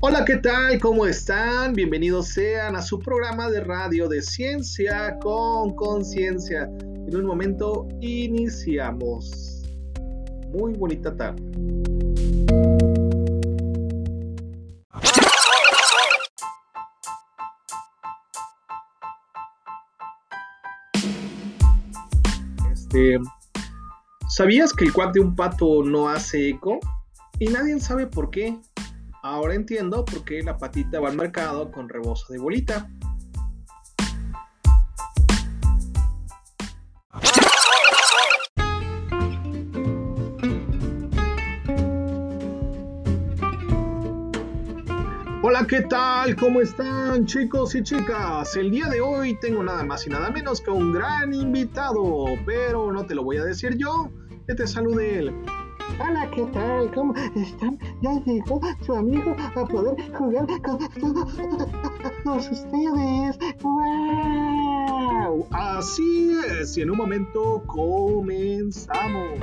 Hola, ¿qué tal? ¿Cómo están? Bienvenidos sean a su programa de radio de ciencia con conciencia. En un momento iniciamos. Muy bonita tarde. Este, ¿Sabías que el cuac de un pato no hace eco? Y nadie sabe por qué. Ahora entiendo por qué la patita va al mercado con rebozo de bolita. Hola, ¿qué tal? ¿Cómo están chicos y chicas? El día de hoy tengo nada más y nada menos que un gran invitado, pero no te lo voy a decir yo, que te salude él. Hola, ¿qué tal? ¿Cómo están? Ya llegó su amigo a poder jugar con todos ustedes. ¡Wow! Así es, y en un momento comenzamos.